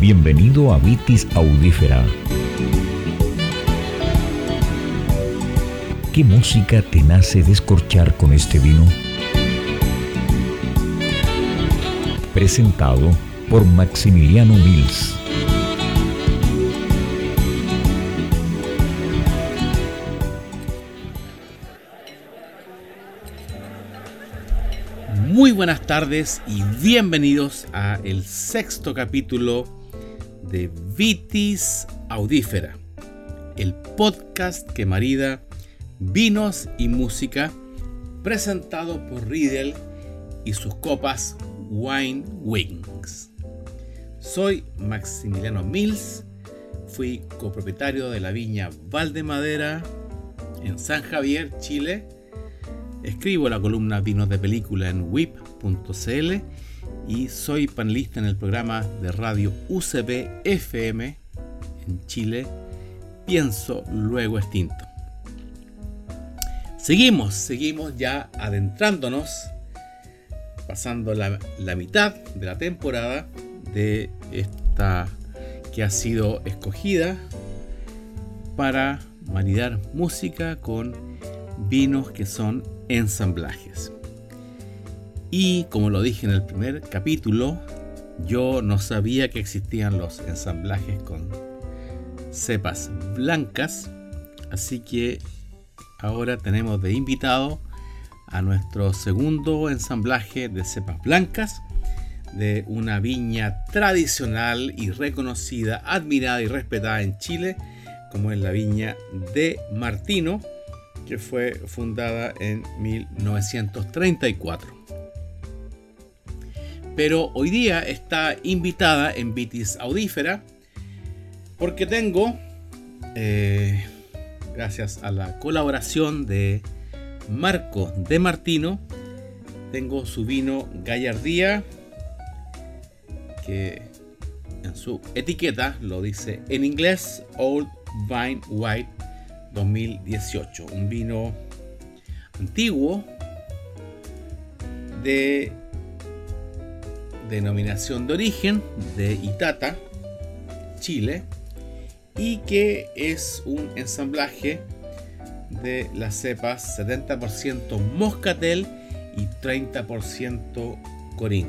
Bienvenido a Vitis Audífera. ¿Qué música te nace descorchar con este vino? Presentado por Maximiliano Mills. Muy buenas tardes y bienvenidos a el sexto capítulo de Vitis Audífera, el podcast que marida vinos y música presentado por Riedel y sus copas Wine Wings. Soy Maximiliano Mills, fui copropietario de la viña Valdemadera en San Javier, Chile. Escribo la columna Vinos de Película en whip.cl y soy panelista en el programa de radio UCB FM en Chile, Pienso Luego Extinto. Seguimos, seguimos ya adentrándonos, pasando la, la mitad de la temporada de esta que ha sido escogida para maridar música con vinos que son ensamblajes. Y como lo dije en el primer capítulo, yo no sabía que existían los ensamblajes con cepas blancas, así que ahora tenemos de invitado a nuestro segundo ensamblaje de cepas blancas de una viña tradicional y reconocida, admirada y respetada en Chile, como es la viña de Martino, que fue fundada en 1934 pero hoy día está invitada en Vitis Audífera porque tengo, eh, gracias a la colaboración de Marco de Martino, tengo su vino Gallardía, que en su etiqueta lo dice en inglés Old Vine White 2018, un vino antiguo de denominación de origen de Itata, Chile, y que es un ensamblaje de las cepas 70% Moscatel y 30% Corín.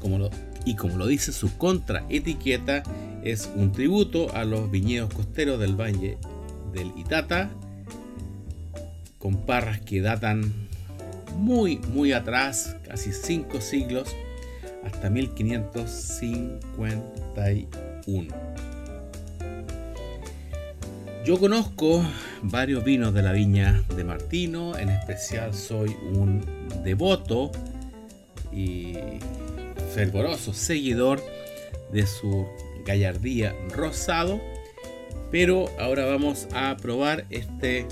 Como y como lo dice su contraetiqueta, es un tributo a los viñedos costeros del Valle del Itata, con parras que datan muy, muy atrás, casi cinco siglos, hasta 1551. Yo conozco varios vinos de la viña de Martino, en especial soy un devoto y fervoroso seguidor de su gallardía rosado, pero ahora vamos a probar este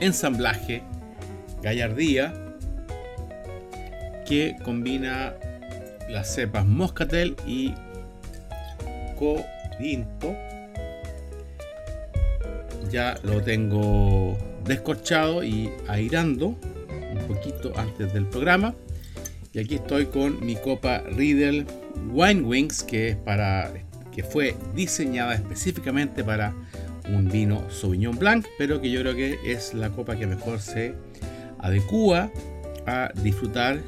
ensamblaje gallardía que combina las cepas moscatel y corinto. Ya lo tengo descorchado y airando un poquito antes del programa. Y aquí estoy con mi copa Riedel Wine Wings que es para que fue diseñada específicamente para un vino Sauvignon Blanc pero que yo creo que es la copa que mejor se adecua a disfrutar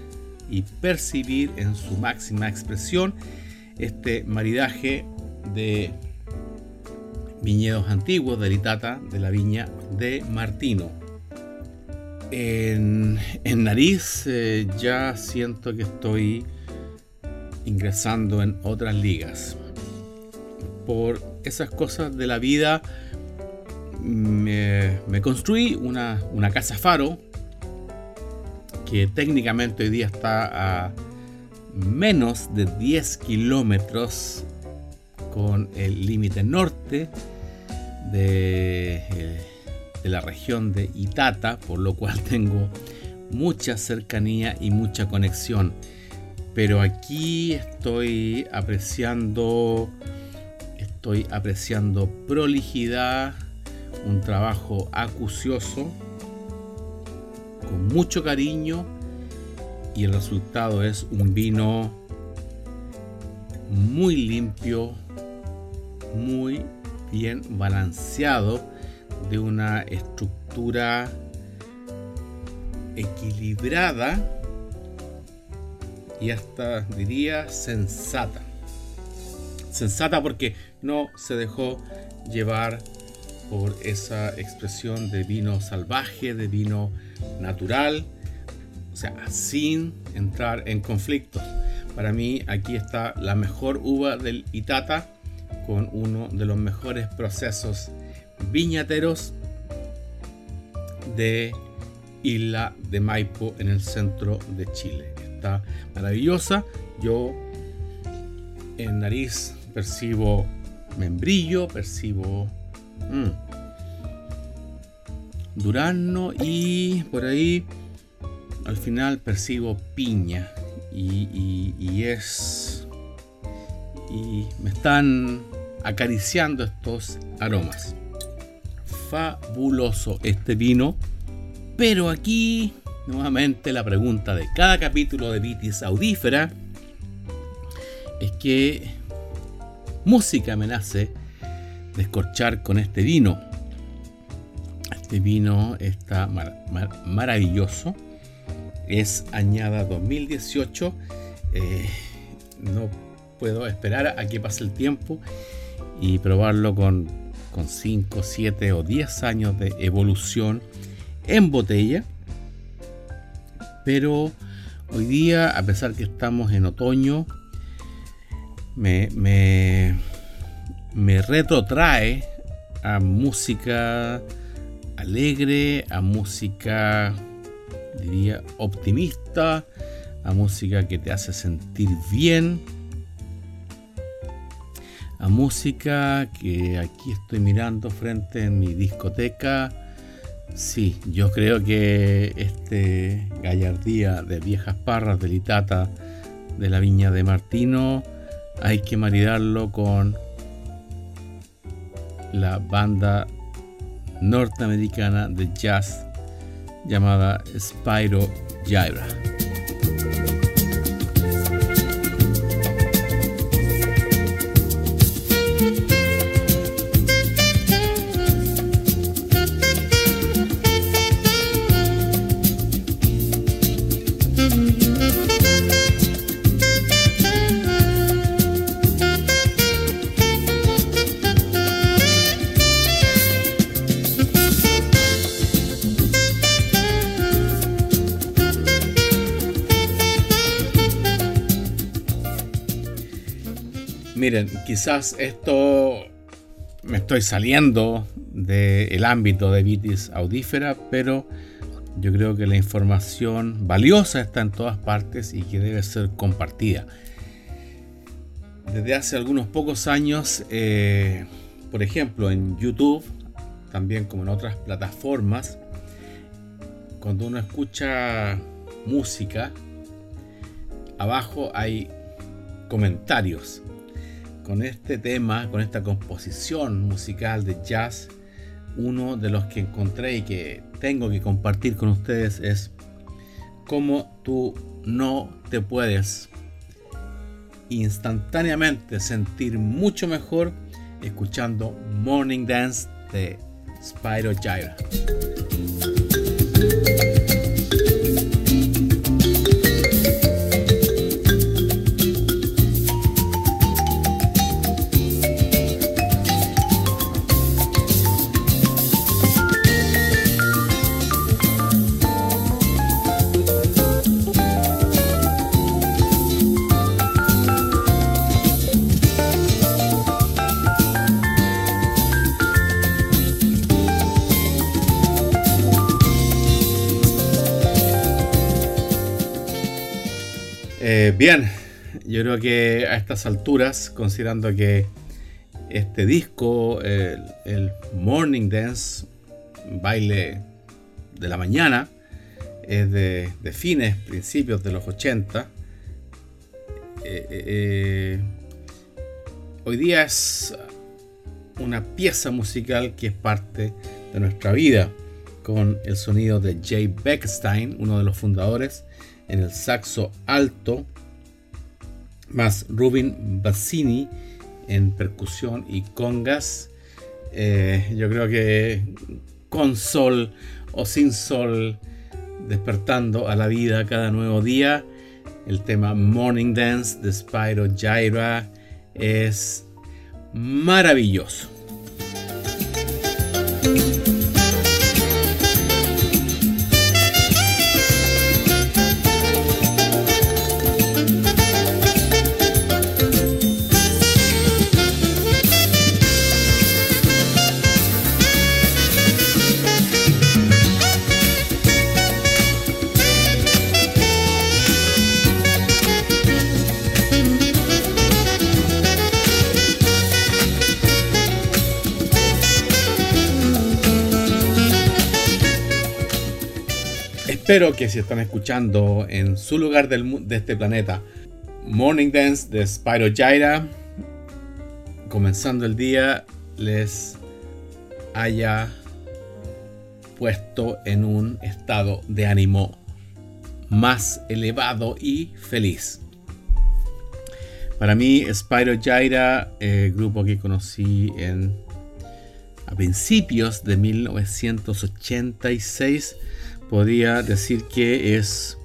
y percibir en su máxima expresión este maridaje de viñedos antiguos de Litata de la viña de Martino. En, nariz eh, ya siento que estoy ingresando en otras ligas. Por esas cosas de la vida me, construí una, una casa faro que técnicamente hoy día está a menos de 10 kilómetros con el límite norte de, eh, de, la región de Itata, por lo cual tengo mucha cercanía y mucha conexión. Pero aquí estoy apreciando, estoy apreciando prolijidad, un trabajo acucioso con mucho cariño y el resultado es un vino muy limpio, muy bien balanceado, de una estructura equilibrada y hasta diría sensata. Sensata porque no se dejó llevar por esa expresión de vino salvaje, de vino natural, o sea, sin entrar en conflictos. Para mí aquí está la mejor uva del Itata con uno de los mejores procesos viñateros de Isla de Maipo en el centro de Chile. Está maravillosa. Yo en nariz percibo membrillo, percibo mm, durazno y por ahí al final percibo piña y, y es y me están acariciando estos aromas. Fabuloso este vino pero aquí nuevamente la pregunta de cada capítulo de Vitis Audífera es que música me nace descorchar con este vino. Este vino está maravilloso. Es añada 2018. Eh, no puedo esperar a que pase el tiempo y probarlo con, con 5, 7 o 10 años de evolución en botella. Pero hoy día, a pesar que estamos en otoño, me, me, me retrotrae a música alegre, a música, diría, optimista, a música que te hace sentir bien, a música que aquí estoy mirando frente en mi discoteca. Sí, yo creo que este gallardía de viejas parras de Litata de la viña de Martino hay que maridarlo con la banda norteamericana de jazz llamada Spyro Gyra. Quizás esto me estoy saliendo del ámbito de vitis audífera, pero yo creo que la información valiosa está en todas partes y que debe ser compartida. Desde hace algunos pocos años, eh, por ejemplo, en YouTube, también como en otras plataformas, cuando uno escucha música, abajo hay comentarios con este tema, con esta composición musical de jazz, uno de los que encontré y que tengo que compartir con ustedes es cómo tú no te puedes instantáneamente sentir mucho mejor escuchando Morning Dance de Spyro Gyra. Bien, yo creo que a estas alturas, considerando que este disco, el, Morning Dance, baile de la mañana, es de, fines, principios de los 80, eh, eh, eh, hoy día es una pieza musical que es parte de nuestra vida, con el sonido de Jay Beckstein, uno de los fundadores, en el saxo alto, más Rubin Bassini en percusión y congas. Eh, yo creo que con sol o sin sol, despertando a la vida cada nuevo día. El tema Morning Dance de Spyro Gyra es maravilloso. Espero que si están escuchando en su lugar de este planeta Morning Dance de Spyro Gyra, comenzando el día, les haya puesto en un estado de ánimo más elevado y feliz. Para mí, Spyro Gyra, el grupo que conocí en, a principios de 1986, podría decir que es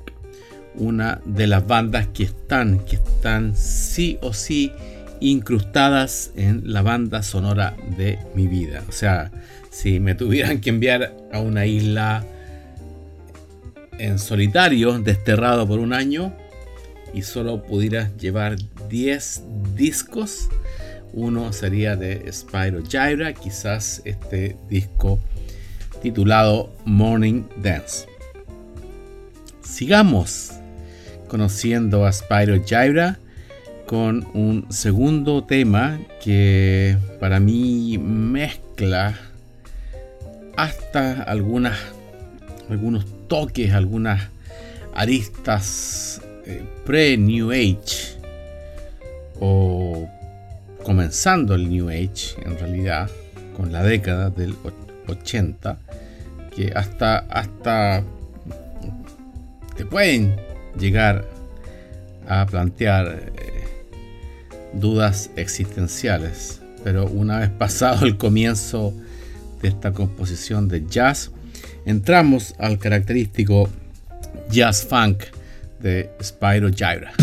una de las bandas que están, que están sí o sí incrustadas en la banda sonora de mi vida. O sea, si me tuvieran que enviar a una isla en solitario, desterrado por un año, y solo pudiera llevar 10 discos, uno sería de Spyro Gyra, quizás este disco titulado Morning Dance. Sigamos conociendo a Spyro Gyra con un segundo tema que para mí mezcla hasta algunos toques, algunas aristas eh, pre-New Age o comenzando el New Age en realidad con la década del 80 que hasta, hasta te pueden llegar a plantear eh, dudas existenciales. Pero una vez pasado el comienzo de esta composición de jazz, entramos al característico jazz funk de Spyro Gyra.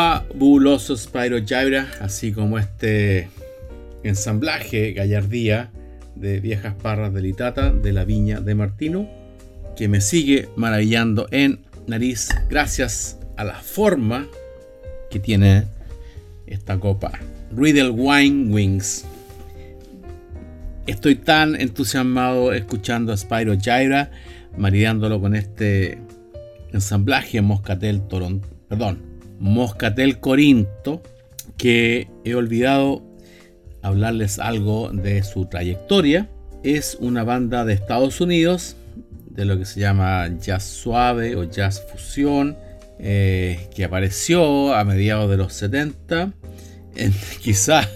Fabuloso Spyro Gyra, así como este ensamblaje gallardía de viejas parras de litata de la viña de Martino, que me sigue maravillando en nariz gracias a la forma que tiene esta copa. Riddle Wine Wings. Estoy tan entusiasmado escuchando a Spyro Gyra, maridándolo con este ensamblaje Moscatel Toronto, perdón, Moscatel Corinto, que he olvidado hablarles algo de su trayectoria. Es una banda de Estados Unidos, de lo que se llama jazz suave o jazz fusión, eh, que apareció a mediados de los 70 en quizás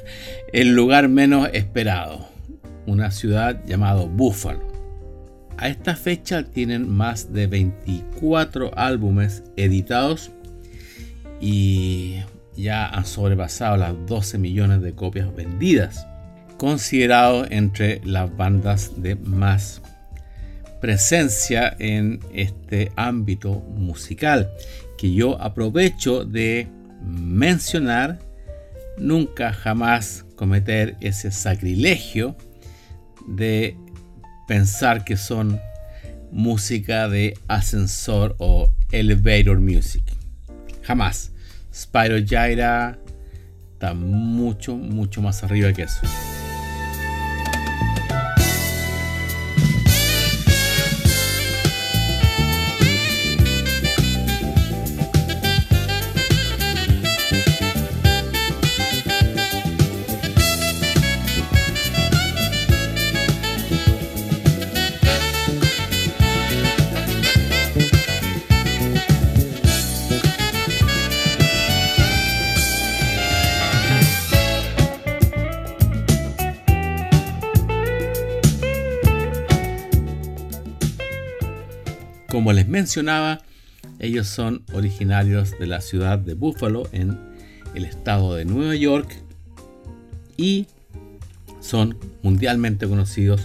el lugar menos esperado, una ciudad llamada Buffalo. A esta fecha tienen más de 24 álbumes editados y ya han sobrepasado las 12 millones de copias vendidas, considerado entre las bandas de más presencia en este ámbito musical, que yo aprovecho de mencionar, nunca jamás cometer ese sacrilegio de pensar que son música de ascensor o elevator music. Jamás. Spyro Gyra está mucho, mucho más arriba que eso. Como les mencionaba, ellos son originarios de la ciudad de Buffalo en el estado de Nueva York y son mundialmente conocidos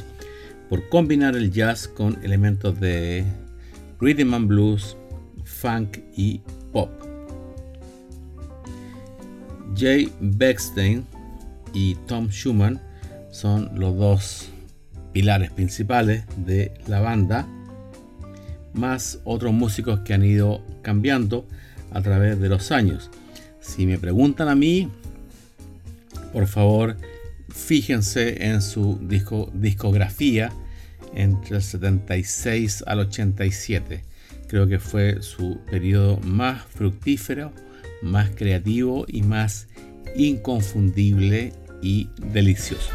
por combinar el jazz con elementos de rhythm and blues, funk y pop. Jay Beckstein y Tom Schumann son los dos pilares principales de la banda, más otros músicos que han ido cambiando a través de los años. Si me preguntan a mí, por favor, fíjense en su disco, discografía entre el 76 al 87. Creo que fue su periodo más fructífero, más creativo y más inconfundible y delicioso.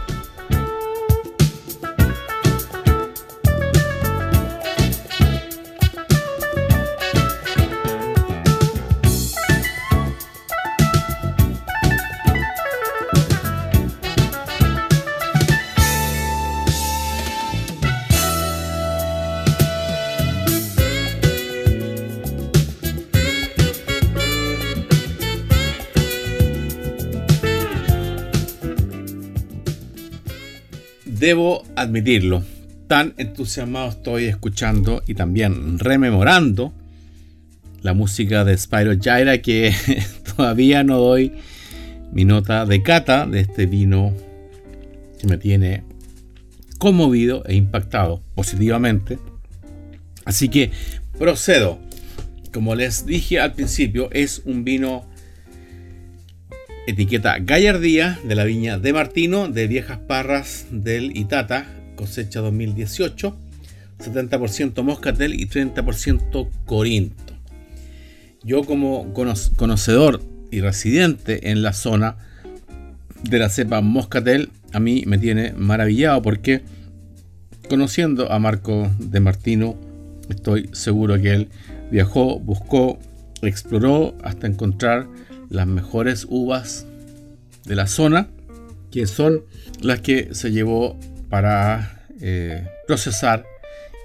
Debo admitirlo, tan entusiasmado estoy escuchando y también rememorando la música de Spyro Gyra que todavía no doy mi nota de cata de este vino que me tiene conmovido e impactado positivamente. Así que procedo. Como les dije al principio, es un vino Etiqueta Gallardía de la viña de Martino de Viejas Parras del Itata, cosecha 2018, 70% Moscatel y 30% Corinto. Yo como conocedor y residente en la zona de la cepa Moscatel, a mí me tiene maravillado porque conociendo a Marco de Martino, estoy seguro que él viajó, buscó, exploró hasta encontrar las mejores uvas de la zona, que son las que se llevó para eh, procesar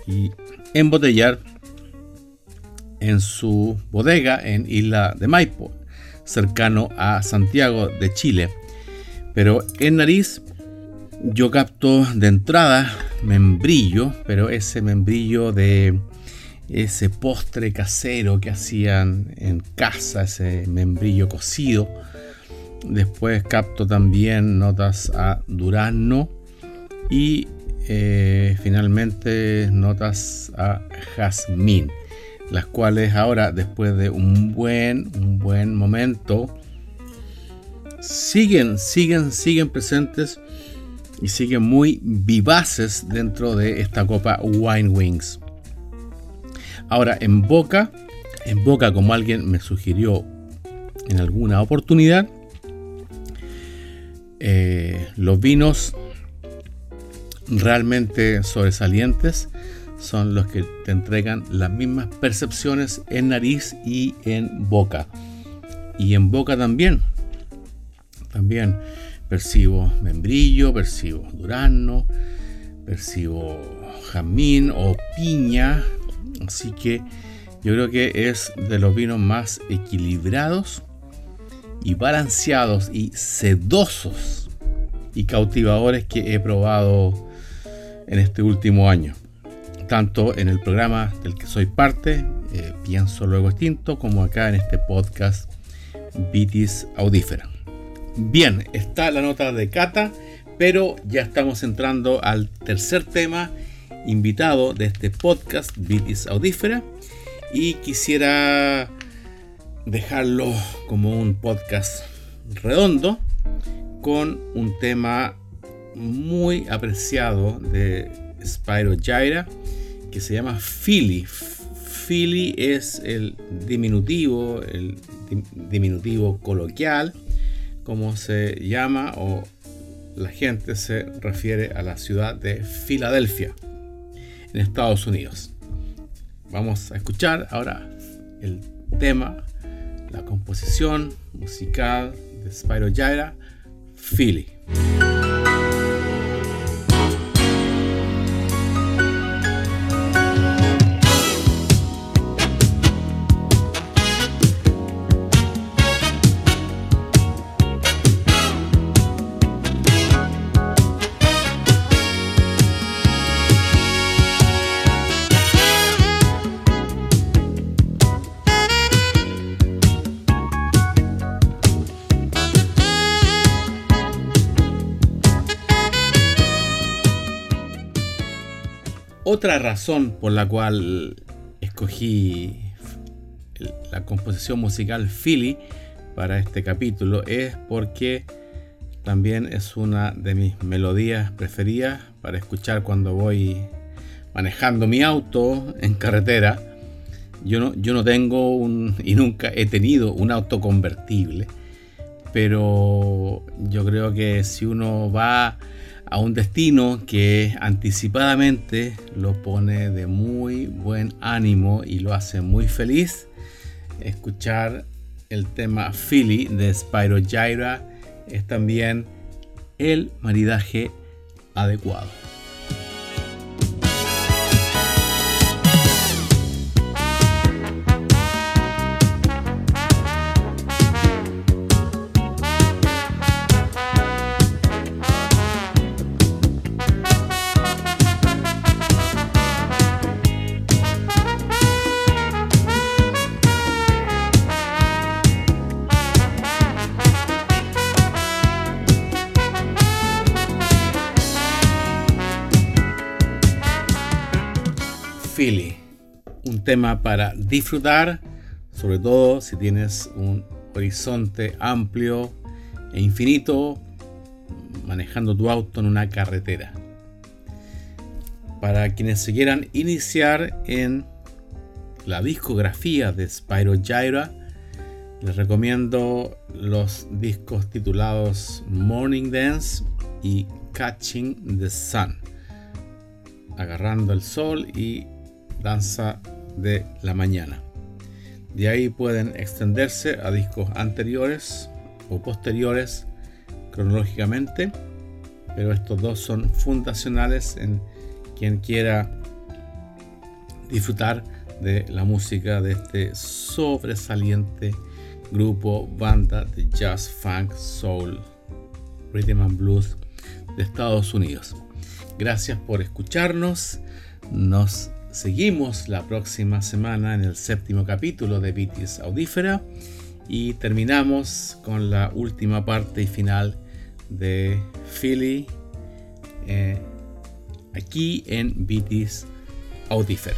y embotellar en su bodega en Isla de Maipo, cercano a Santiago de Chile. Pero en nariz yo capto de entrada membrillo, pero ese membrillo de ese postre casero que hacían en casa, ese membrillo cocido. Después capto también notas a durazno y eh, finalmente notas a jazmín, las cuales ahora después de un buen, un buen momento siguen, siguen, siguen presentes y siguen muy vivaces dentro de esta copa Wine Wings. Ahora, en boca, en boca, como alguien me sugirió en alguna oportunidad, eh, los vinos realmente sobresalientes son los que te entregan las mismas percepciones en nariz y en boca. Y en boca también. También percibo membrillo, percibo durazno, percibo jamín o piña, Así que yo creo que es de los vinos más equilibrados y balanceados y sedosos y cautivadores que he probado en este último año. Tanto en el programa del que soy parte, eh, Pienso Luego Extinto, como acá en este podcast Vitis Audífera. Bien, está la nota de Cata, pero ya estamos entrando al tercer tema invitado de este podcast Vitis Audífera y quisiera dejarlo como un podcast redondo con un tema muy apreciado de Spyro Gyra que se llama Philly. Philly es el diminutivo, el diminutivo coloquial, como se llama o la gente se refiere a la ciudad de Filadelfia en Estados Unidos. Vamos a escuchar ahora el tema, la composición musical de Spyro Gyra, Philly. Otra razón por la cual escogí la composición musical Philly para este capítulo es porque también es una de mis melodías preferidas para escuchar cuando voy manejando mi auto en carretera. Yo no, yo no tengo un, y nunca he tenido un auto convertible, pero yo creo que si uno va a un destino que anticipadamente lo pone de muy buen ánimo y lo hace muy feliz, escuchar el tema Philly de Spyro Gyra es también el maridaje adecuado. Tema para disfrutar, sobre todo si tienes un horizonte amplio e infinito manejando tu auto en una carretera. Para quienes se quieran iniciar en la discografía de Spyro Gyra, les recomiendo los discos titulados Morning Dance y Catching the Sun. Agarrando el sol y Danza de la Mañana. De ahí pueden extenderse a discos anteriores o posteriores cronológicamente, pero estos dos son fundacionales en quien quiera disfrutar de la música de este sobresaliente grupo, banda de jazz, funk, soul, rhythm and blues de Estados Unidos. Gracias por escucharnos. Nos Seguimos la próxima semana en el séptimo capítulo de Vitis Audífera y terminamos con la última parte y final de Philly eh, aquí en Vitis Audífera.